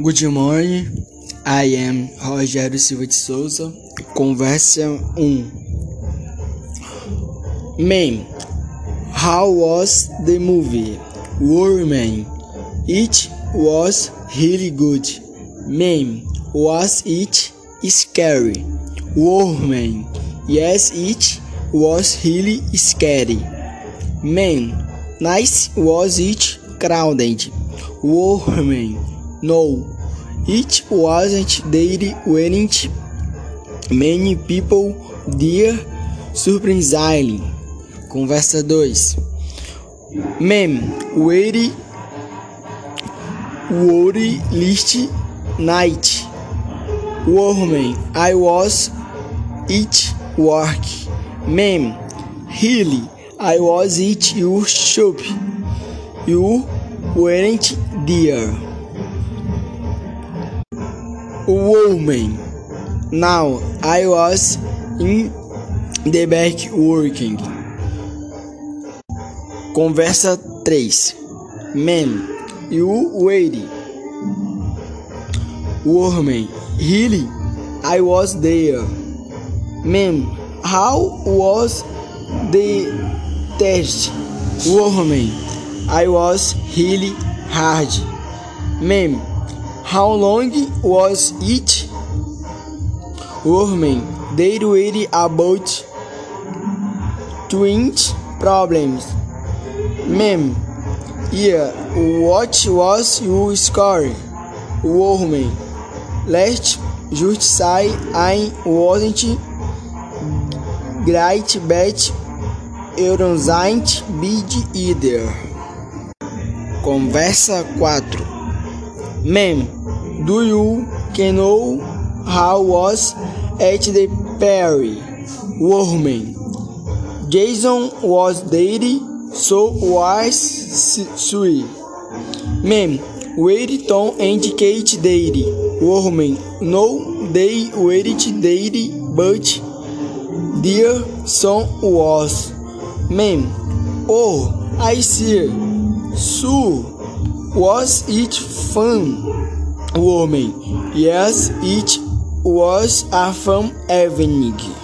Good morning, I am Rogério Silva de Souza. Conversa 1 Man, how was the movie? Woman, it was really good. Man, was it scary? Woman, yes, it was really scary. Man, nice was it crowded? Woman, no, it wasn't. There weren't many people there. Surprisingly. Conversa 2. Mem, where worry list night. Woman, I was it work. Mem, really, I was it your shop. You weren't there. Woman, now I was in the back working. Conversa 3. Man, you wait. Woman, really? I was there. Man, how was the test? Woman, I was really hard. Man, how long was it? Woman, they worry about twins problems. Ma'am, yeah, what was your score? Woman, let's just say I wasn't great, but you don't bid either. Conversa 4 Ma'am, do you know how was at the Perry? Woman, Jason was there, so was sweet. Ma'am, where Tom indicate daily? Woman, no, they weren't daily, but their son was. Ma'am, oh, I see. So, was it fun? Woman, yes, it was a fun evening.